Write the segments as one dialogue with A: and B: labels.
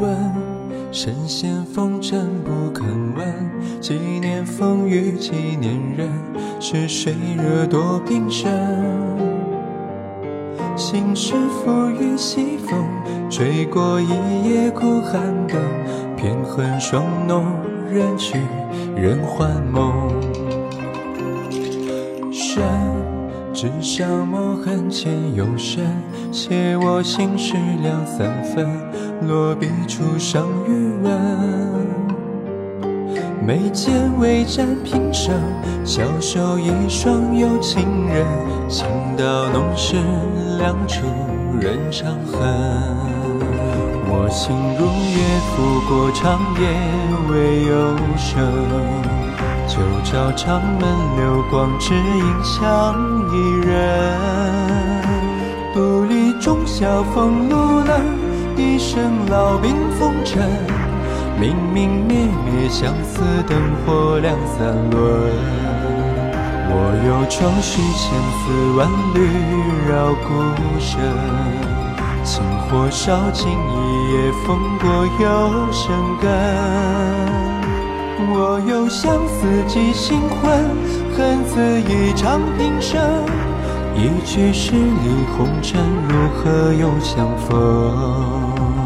A: 问：身陷风尘不肯问，几年风雨，几年人，是谁惹多病身？心事付与西风，吹过一夜，苦寒灯偏恨霜浓。人去人还梦，身只上磨，痕浅又深，写我心事两三分。落笔处伤余温。眉间未展平生，消瘦一双有情人，情到浓时两处人长恨。我心如月，拂过长夜未有声。旧照长门流光，只影相一人。独立中宵风露冷，一生老病风尘。明明灭灭，相思灯火两三轮。我有愁绪，千丝万缕绕孤身。情火烧尽一夜，风过又生根。我有相思寄心魂，恨自一场平生。一曲十里红尘，如何又相逢？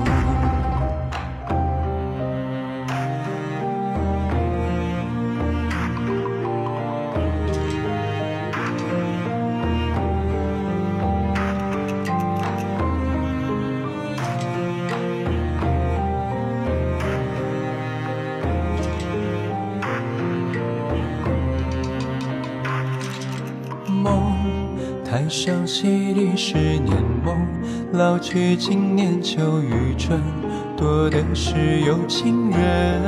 A: 台上戏里十年梦，老去今年秋与春，多的是有情人。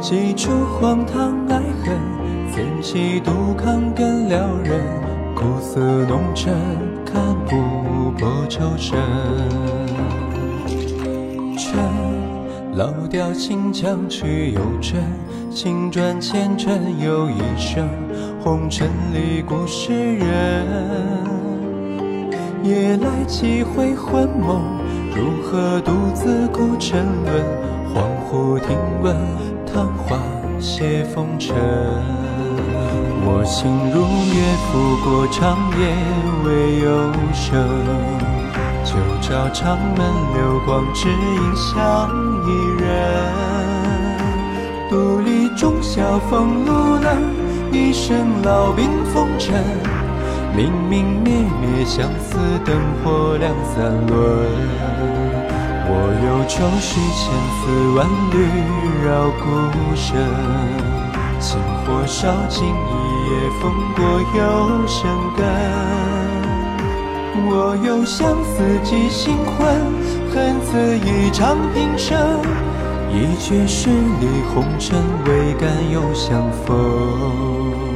A: 几处荒唐爱恨，怎及杜康更撩人？苦涩浓沉，看不破愁深。老调新腔曲又真，情转前尘又一生。红尘里故事人，夜来几回魂梦，如何独自孤沉沦？恍惚听闻，昙花谢风尘。我心如月，拂过长夜未有声。旧照长门流光，只影相一人。独立中宵风露冷。一生老病风尘，明明灭灭，相思灯火两三轮。我有愁绪，千丝万缕绕孤身。情火烧尽一夜，风过又生根。我有相思寄心魂，恨此一场平生。一阙十里红尘，未敢又相逢。